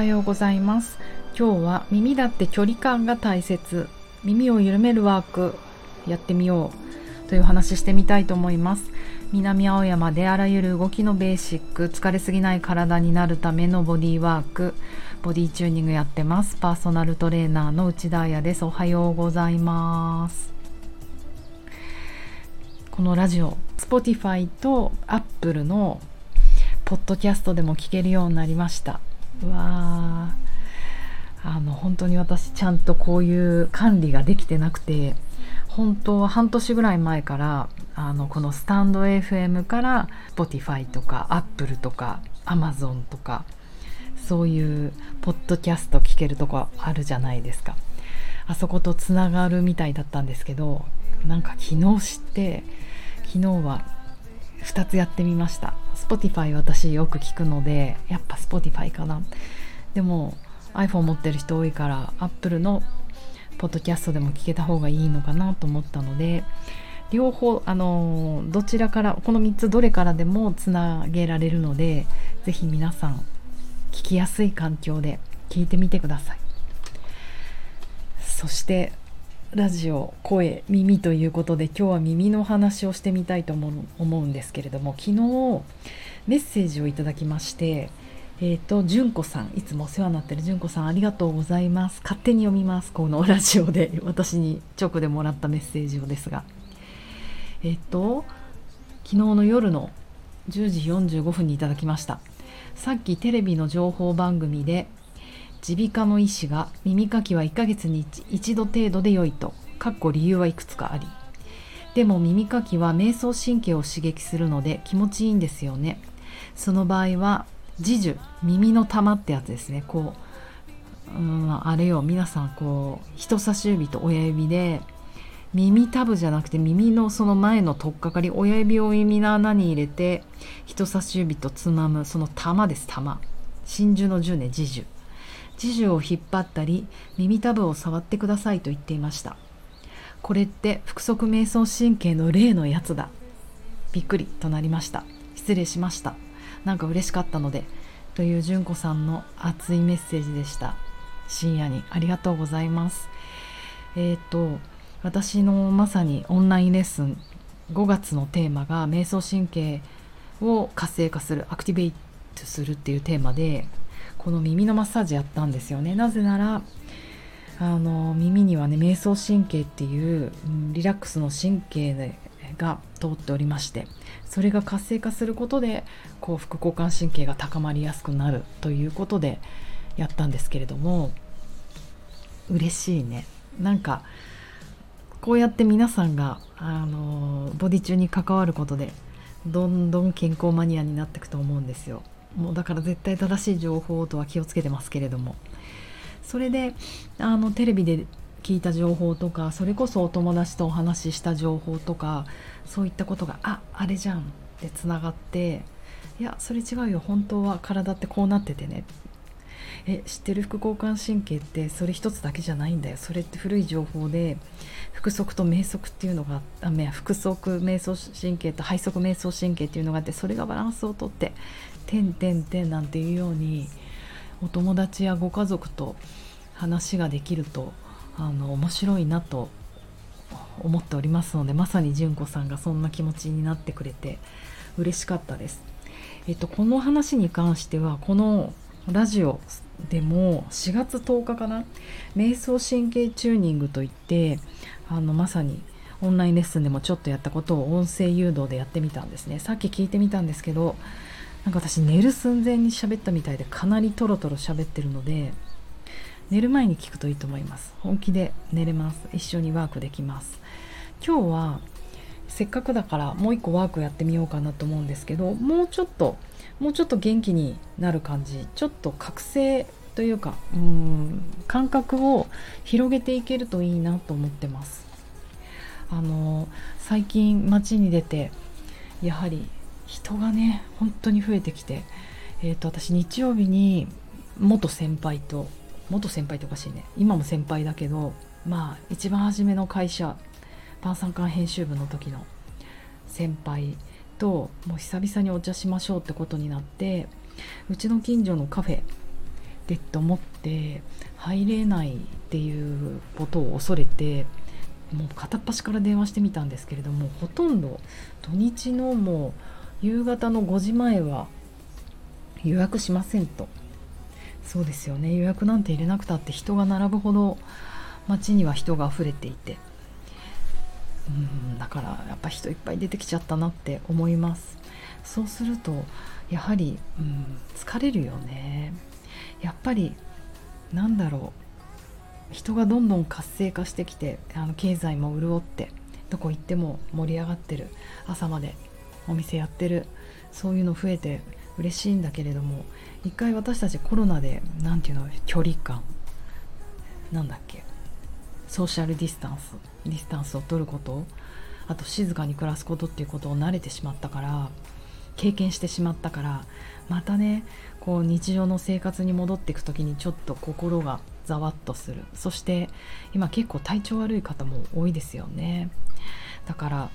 はようございます。今日は耳だって距離感が大切。耳を緩めるワークやってみようという話してみたいと思います。南青山であらゆる動きのベーシック疲れすぎない体になるためのボディワークボディチューニングやってます。パーソナルトレーナーの内田彩です。おはようございます。このラジオ Spotify と Apple のポッドキャストでも聞けるようになりました。わあの本当に私ちゃんとこういう管理ができてなくて本当は半年ぐらい前からあのこのスタンド FM から Spotify とか Apple とか Amazon とかそういうポッドキャスト聞けるとこあるじゃないですか。あそことつながるみたいだったんですけどなんか昨日知って昨日は2つやってみました。Spotify 私よく聞くのでやっぱ Spotify かな。でも iPhone 持ってる人多いから Apple のポッドキャストでも聞けた方がいいのかなと思ったので両方あのどちらからこの3つどれからでもつなげられるので是非皆さん聞きやすい環境で聞いてみてください。そしてラジオ声耳ということで今日は耳の話をしてみたいと思う思うんですけれども昨日メッセージをいただきましてえっ、ー、と純子さんいつもお世話になってる純子さんありがとうございます。勝手に読みますこのラジオで。私に直でもらったメッセージをですが。えっ、ー、と昨日の夜の10時45分にいただきました。さっきテレビの情報番組で耳鼻科の医師が耳かきは1ヶ月に1度程度で良いとかっこ理由はいくつかあり。でも耳かきは瞑想神経を刺激するので気持ちいいんですよね。その場合は耳樹耳の玉ってやつですね。こううんあれよ。皆さんこう人差し指と親指で耳たぶじゃなくて耳のその前の取っかかり親指を耳の穴に入れて人差し指とつまむその玉です玉。真珠の樹ね耳樹耳樹を引っ張ったり耳たぶを触ってくださいと言っていました。これって腹側瞑想神経の例のやつだ。びっくりとなりました。失礼しました。なんか嬉しかったのでという純子さんの熱いメッセージでした。深夜にありがとうございます。えっ、ー、と私のまさにオンラインレッスン5月のテーマが瞑想神経を活性化するアクティベイトするっていうテーマでこの耳のマッサージやったんですよね。なぜならあの耳にはね瞑想神経っていうリラックスの神経が通っておりましてそれが活性化することでこう副交感神経が高まりやすくなるということでやったんですけれども嬉しいね。なんかこうやって皆さんがあのボディ中に関わることでどんどん健康マニアになっていくと思うんですよ。もうだから絶対正しい情報とは気をつけてますけれども。それであのテレビで聞いた情報とかそれこそお友達とお話しした情報とかそういったことがああれじゃんってつながっていやそれ違うよ本当は体ってこうなっててね。え知ってる副交感神経ってそれ一つだけじゃないんだよ。それって古い情報で腹側と瞑側っていうのがあ腹側瞑想神経と背側瞑想神経っていうのがあってそれがバランスをとって「てんてんてん」なんていうようにお友達やご家族と話ができるとあの面白いなと思っておりますのでまさに純子さんがそんな気持ちになってくれて嬉しかったです。えっと、この話に関してはこのラジオでも4月10日かな瞑想神経チューニングといってあのまさにオンラインレッスンでもちょっとやったことを音声誘導でやってみたんですねさっき聞いてみたんですけどなんか私寝る寸前に喋ったみたいでかなりトロトロ喋ってるので寝る前に聞くといいと思います。本気で寝れます。一緒にワークできます。今日はせっかくだからもう一個ワークやってみようかなと思うんですけどもうちょっともうちょっと元気になる感じちょっと覚醒というかうん感覚を広げていけるといいなと思ってます。あの最近街に出てやはり人がね本当に増えてきて、えーと、私日曜日に元先輩と元先輩っておかしいね。今も先輩だけどまあ一番初めの会社晩餐館編集部の時の先輩ともう久々にお茶しましょうってことになってうちの近所のカフェでと思って入れないっていうことを恐れてもう片っ端から電話してみたんですけれどもほとんど土日のもう夕方の5時前は予約しませんと。そうですよね。予約なんて入れなくたって人が並ぶほど街には人が溢れていて。うんだからやっぱ人いっぱい出てきちゃったなって思います。そうするとやはり、うん、疲れるよね。やっぱりなんだろう。人がどんどん活性化してきてあの経済も潤ってどこ行っても盛り上がってる朝までお店やってる。そういうの増えて嬉しいんだけれども一回私たちコロナで何ていうの距離感なんだっけソーシャルディスタンスディスタンスを取ることあと静かに暮らすことっていうことを慣れてしまったから経験してしまったからまたねこう日常の生活に戻っていく時にちょっと心がざわっとする。そして今結構体調悪い方も多いですよね。だから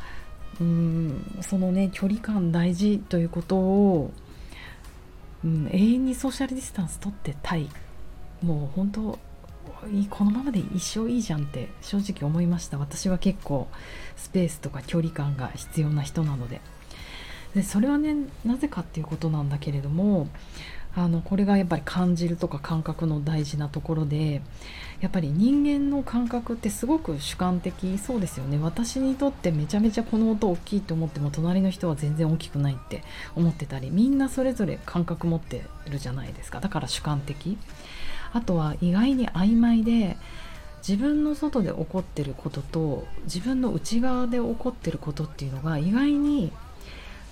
うんそのね距離感大事ということを、うん、永遠にソーシャルディスタンス取ってたい。もう本当このままで一生いいじゃんって正直思いました。私は結構スペースとか距離感が必要な人なので。でそれはねなぜかっていうことなんだけれどもあのこれがやっぱり感じるとか感覚の大事なところでやっぱり人間の感覚ってすごく主観的そうですよね。私にとってめちゃめちゃこの音大きいと思っても隣の人は全然大きくないって思ってたりみんなそれぞれ感覚持ってるじゃないですか。だから主観的。あとは意外に曖昧で自分の外で起こってることと自分の内側で起こってることっていうのが意外に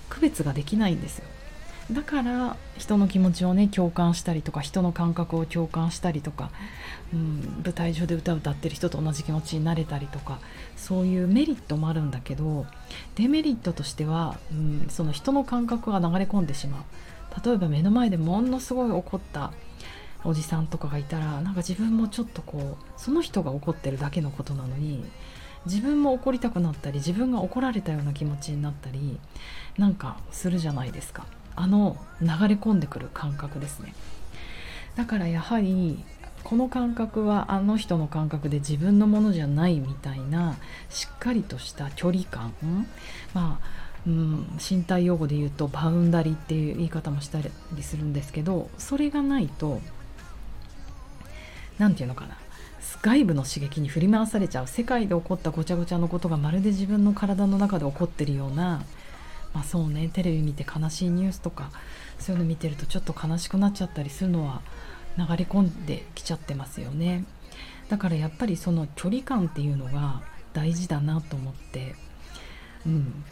区別ができないんですよ。だから人の気持ちをね共感したりとか人の感覚を共感したりとか、うん、舞台上で歌を歌ってる人と同じ気持ちになれたりとかそういうメリットもあるんだけどデメリットとしては、うん、その人の感覚が流れ込んでしまう。例えば目の前でものすごい怒ったおじさんとかがいたらなんか自分もちょっとこうその人が怒ってるだけのことなのに自分も怒りたくなったり自分が怒られたような気持ちになったりなんかするじゃないですか。あの流れ込んでくる感覚ですね。だからやはりこの感覚はあの人の感覚で自分のものじゃないみたいなしっかりとした距離感まあうん、身体用語で言うとバウンダリっていう言い方もしたりするんですけどそれがないと何て言うのかな外部の刺激に振り回されちゃう。世界で起こったごちゃごちゃのことがまるで自分の体の中で起こってるようなまあそうねテレビ見て悲しいニュースとかそういうの見てるとちょっと悲しくなっちゃったりするのは流れ込んできちゃってますよね。だからやっぱりその距離感っていうのが大事だなと思ってうん。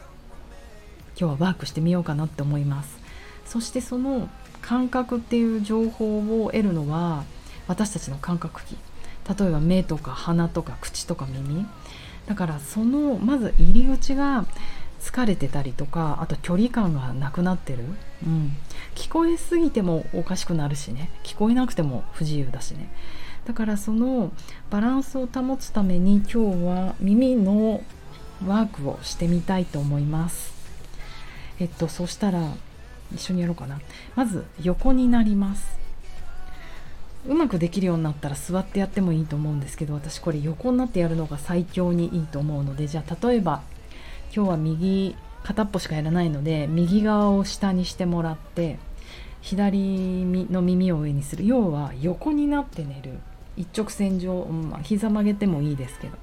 今日はワークしてみようかなって思います。そしてその感覚っていう情報を得るのは私たちの感覚器。例えば目とか鼻とか口とか耳。だからそのまず入り口が疲れてたりとかあと距離感がなくなってる、うん、聞こえすぎてもおかしくなるしね。聞こえなくても不自由だしね。だからそのバランスを保つために今日は耳のワークをしてみたいと思います。えっとそしたら一緒にやろうかな。まず横になります。うまくできるようになったら座ってやってもいいと思うんですけど私これ横になってやるのが最強にいいと思うのでじゃあ例えば今日は右片っぽしかやらないので右側を下にしてもらって左の耳を上にする。要は横になって寝る。一直線上、まあ、膝曲げてもいいですけど。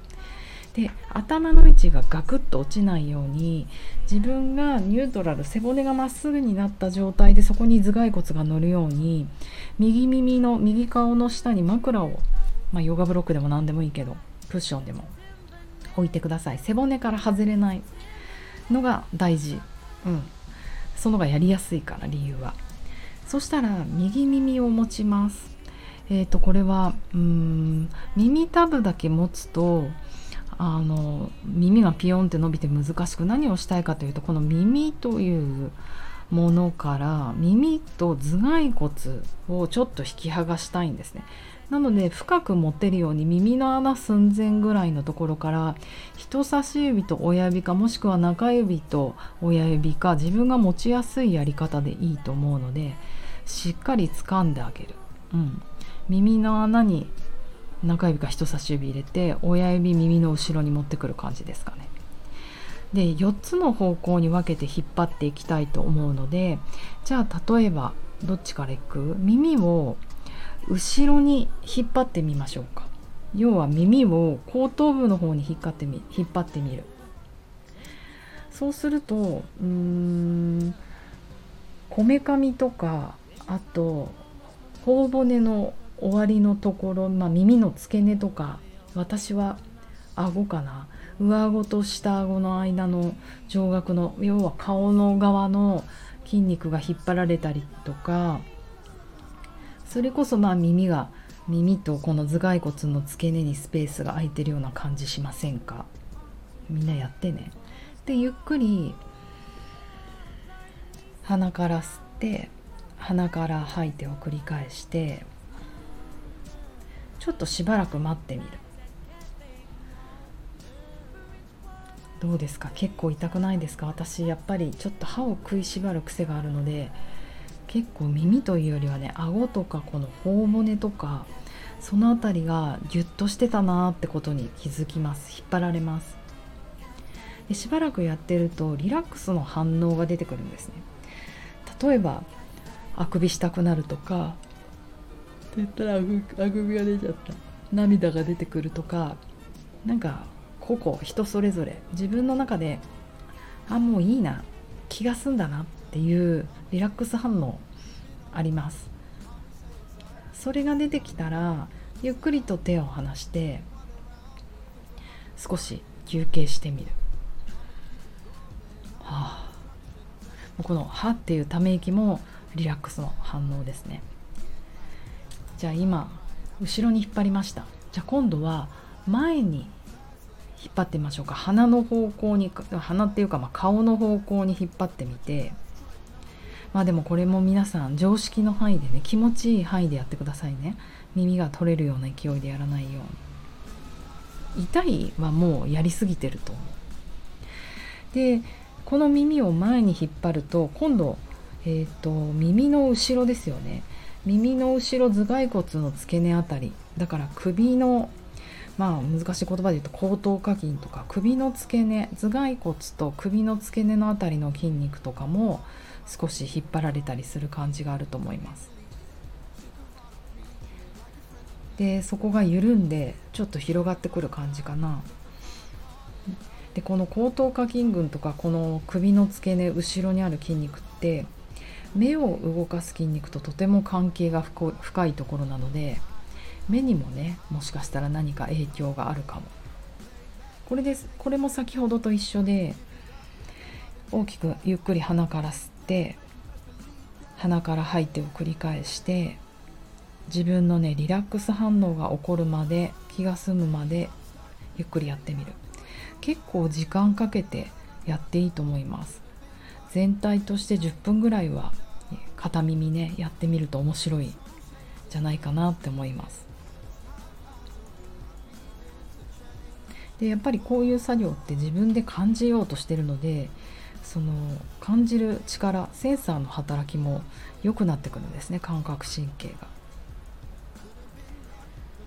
で頭の位置がガクッと落ちないように自分がニュートラル背骨がまっすぐになった状態でそこに頭蓋骨が乗るように右耳の右顔の下に枕を、まあ、ヨガブロックでも何でもいいけどクッションでも置いてください。背骨から外れない。のが大事。うん。そのがやりやすいから理由は。そしたら右耳を持ちます。えーとこれはうん耳たぶだけ持つとあの耳がピヨンって伸びて難しく何をしたいかというとこの耳というものから耳と頭蓋骨をちょっと引き剥がしたいんですね。なので深く持てるように耳の穴寸前ぐらいのところから人差し指と親指かもしくは中指と親指か自分が持ちやすいやり方でいいと思うのでしっかり掴んであげる。うん、耳の穴に中指か人差し指入れて親指耳の後ろに持ってくる感じですかね。で4つの方向に分けて引っ張っていきたいと思うのでじゃあ例えばどっちからいく？耳を後ろに引っ張ってみましょうか。要は耳を後頭部の方に引っ張ってみ引っ張ってみる。そうするとうんこめかみとかあと頬骨の終わりのところ、まあ、耳の付け根とか私は顎かな。上顎と下顎の間の上顎の要は顔の側の筋肉が引っ張られたりとかそれこそまあ耳が耳とこの頭蓋骨の付け根にスペースが空いてるような感じしませんか？みんなやってね。でゆっくり鼻から吸って鼻から吐いてを繰り返してちょっとしばらく待ってみる。どうですか？結構痛くないですか？私やっぱりちょっと歯を食いしばる癖があるので結構耳というよりはね顎とかこの頬骨とかその辺りがギュッとしてたなーってことに気づきます。引っ張られます。でしばらくやってるとリラックスの反応が出てくるんですね。例えばあくびしたくなるとかって言ったらあくびが出ちゃった。涙が出てくるとかなんか個々人それぞれ自分の中であもういいな気が済んだなっていうリラックス反応あります。それが出てきたらゆっくりと手を離して少し休憩してみる。はあ。この「は」っていうため息もリラックスの反応ですね。じゃあ今後ろに引っ張りました。じゃあ今度は前に引っ張ってみましょうか。鼻の方向に鼻っていうかまあ顔の方向に引っ張ってみて。まあでもこれも皆さん常識の範囲でね気持ちいい範囲でやってくださいね。耳が取れるような勢いでやらないように。痛いはもうやりすぎてると思う。でこの耳を前に引っ張ると今度、えーと、耳の後ろですよね。耳の後ろ頭蓋骨の付け根あたり。だから首のまあ難しい言葉で言うと後頭下筋とか首の付け根頭蓋骨と首の付け根のあたりの筋肉とかも少し引っ張られたりする感じがあると思います。でそこが緩んでちょっと広がってくる感じかな。でこの後頭下筋群とかこの首の付け根後ろにある筋肉って目を動かす筋肉ととても関係が深いところなので目にもねもしかしたら何か影響があるかも。これです。これも先ほどと一緒で大きくゆっくり鼻から吸って鼻から吐いてを繰り返して自分のねリラックス反応が起こるまで気が済むまでゆっくりやってみる。結構時間かけてやっていいと思います。全体として10分ぐらいは片耳ねやってみると面白いじゃないかなって思います。でやっぱりこういう作業って自分で感じようとしてるのでその感じる力センサーの働きも良くなってくるんですね感覚神経が。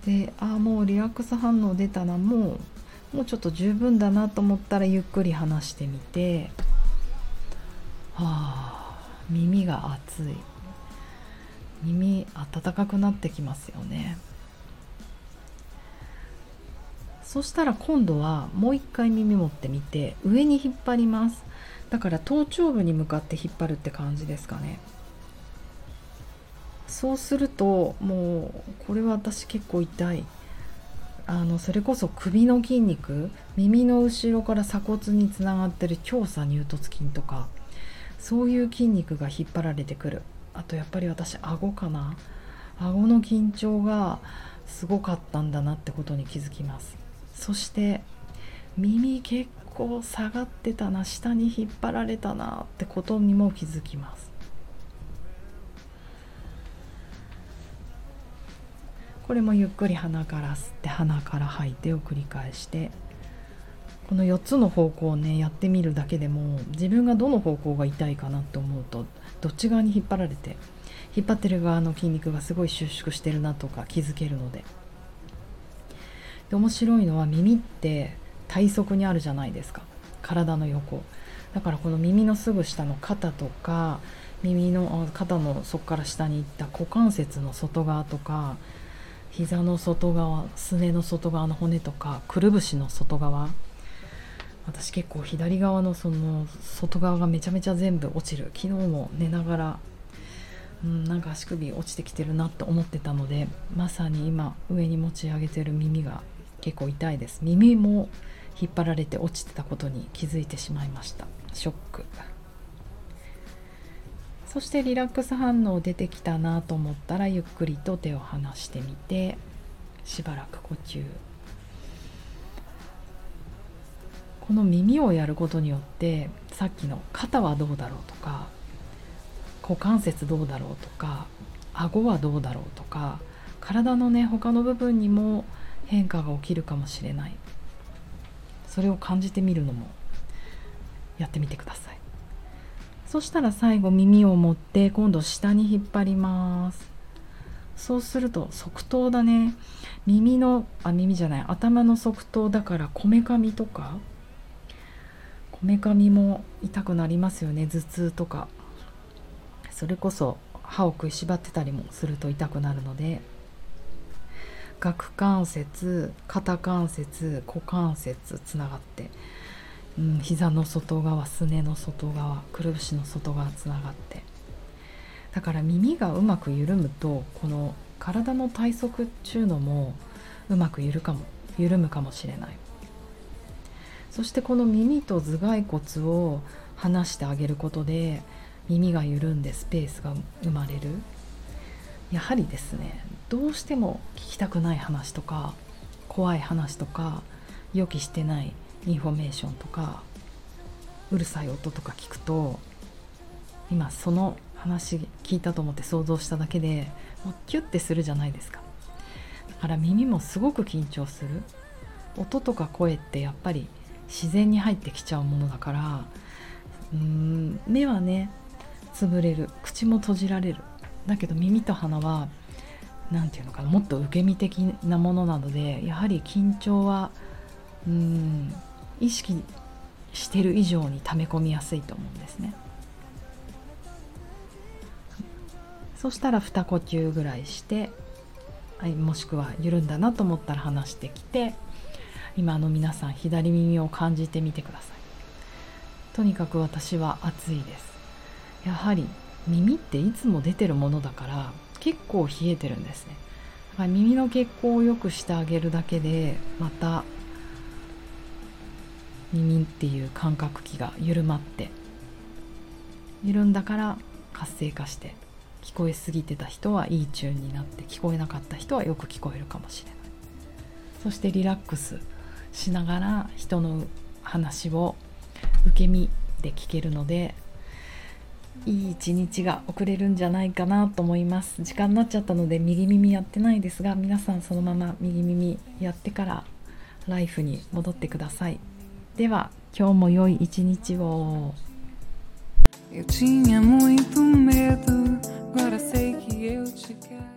でああもうリラックス反応出たなもうもうちょっと十分だなと思ったらゆっくり離してみてはあ耳が熱い耳温かくなってきますよね。そしたら今度はもう一回耳持ってみて上に引っ張りますだから頭頂部に向かって引っ張るって感じですかね。そうするともうこれは私結構痛い。あのそれこそ首の筋肉耳の後ろから鎖骨につながってる強鎖乳突筋とかそういう筋肉が引っ張られてくる。あとやっぱり私顎かな。顎の緊張がすごかったんだなってことに気づきます。そして耳結構下がってたな下に引っ張られたなってことにも気づきます。これもゆっくり鼻から吸って鼻から吐いてを繰り返してこの4つの方向をねやってみるだけでも自分がどの方向が痛いかなって思うとどっち側に引っ張られて引っ張ってる側の筋肉がすごい収縮してるなとか気づけるので。で面白いのは耳って体側にあるじゃないですか。体の横。だからこの耳のすぐ下の肩とか耳の肩のそこから下に行った股関節の外側とか膝の外側すねの外側の骨とかくるぶしの外側。私結構左側のその外側がめちゃめちゃ全部落ちる。昨日も寝ながら、うん、なんか足首落ちてきてるなと思ってたのでまさに今上に持ち上げてる耳が結構痛いです。耳も引っ張られて落ちてたことに気づいてしまいました。ショック。そしてリラックス反応出てきたなと思ったらゆっくりと手を離してみてしばらく呼吸。この耳をやることによってさっきの肩はどうだろうとか股関節どうだろうとか顎はどうだろうとか体のね他の部分にも変化が起きるかもしれない。それを感じてみるのもやってみてください。そしたら最後耳を持って今度下に引っ張ります。そうすると側頭だね。耳のあ耳じゃない。頭の側頭だからこめかみとか。こめかみも痛くなりますよね。頭痛とか。それこそ歯を食いしばってたりもすると痛くなるので。顎関節肩関節股関節つながってうん、膝の外側すねの外側くるぶしの外側つながって。だから耳がうまく緩むとこの体の体側っちゅうのもうまく緩かも緩むかもしれない。そしてこの耳と頭蓋骨を離してあげることで耳が緩んでスペースが生まれる。やはりですねどうしても聞きたくない話とか怖い話とか予期してないインフォメーションとかうるさい音とか聞くと今その話聞いたと思って想像しただけでもうキュッてするじゃないですか。だから耳もすごく緊張する。音とか声ってやっぱり自然に入ってきちゃうものだからうーん目はね潰れる。口も閉じられる。だけど耳と鼻は何て言うのかなもっと受け身的なものなのでやはり緊張はうん意識してる以上に溜め込みやすいと思うんですね。そしたら2呼吸ぐらいしてもしくは緩んだなと思ったら離してきて今の皆さん左耳を感じてみてください。とにかく私は暑いです。やはり耳っていつも出てるものだから結構冷えてるんですね。だから耳の血行を良くしてあげるだけでまた耳っていう感覚器が緩まって緩んだから活性化して聞こえすぎてた人はいいチューンになって聞こえなかった人はよく聞こえるかもしれない。そしてリラックスしながら人の話を受け身で聞けるのでいい一日が遅れるんじゃないかなと思います。時間になっちゃったので右耳やってないですが皆さんそのまま右耳やってからライフに戻ってください。では今日も良い一日を。Eu tinha muito medo, agora sei que eu te quero.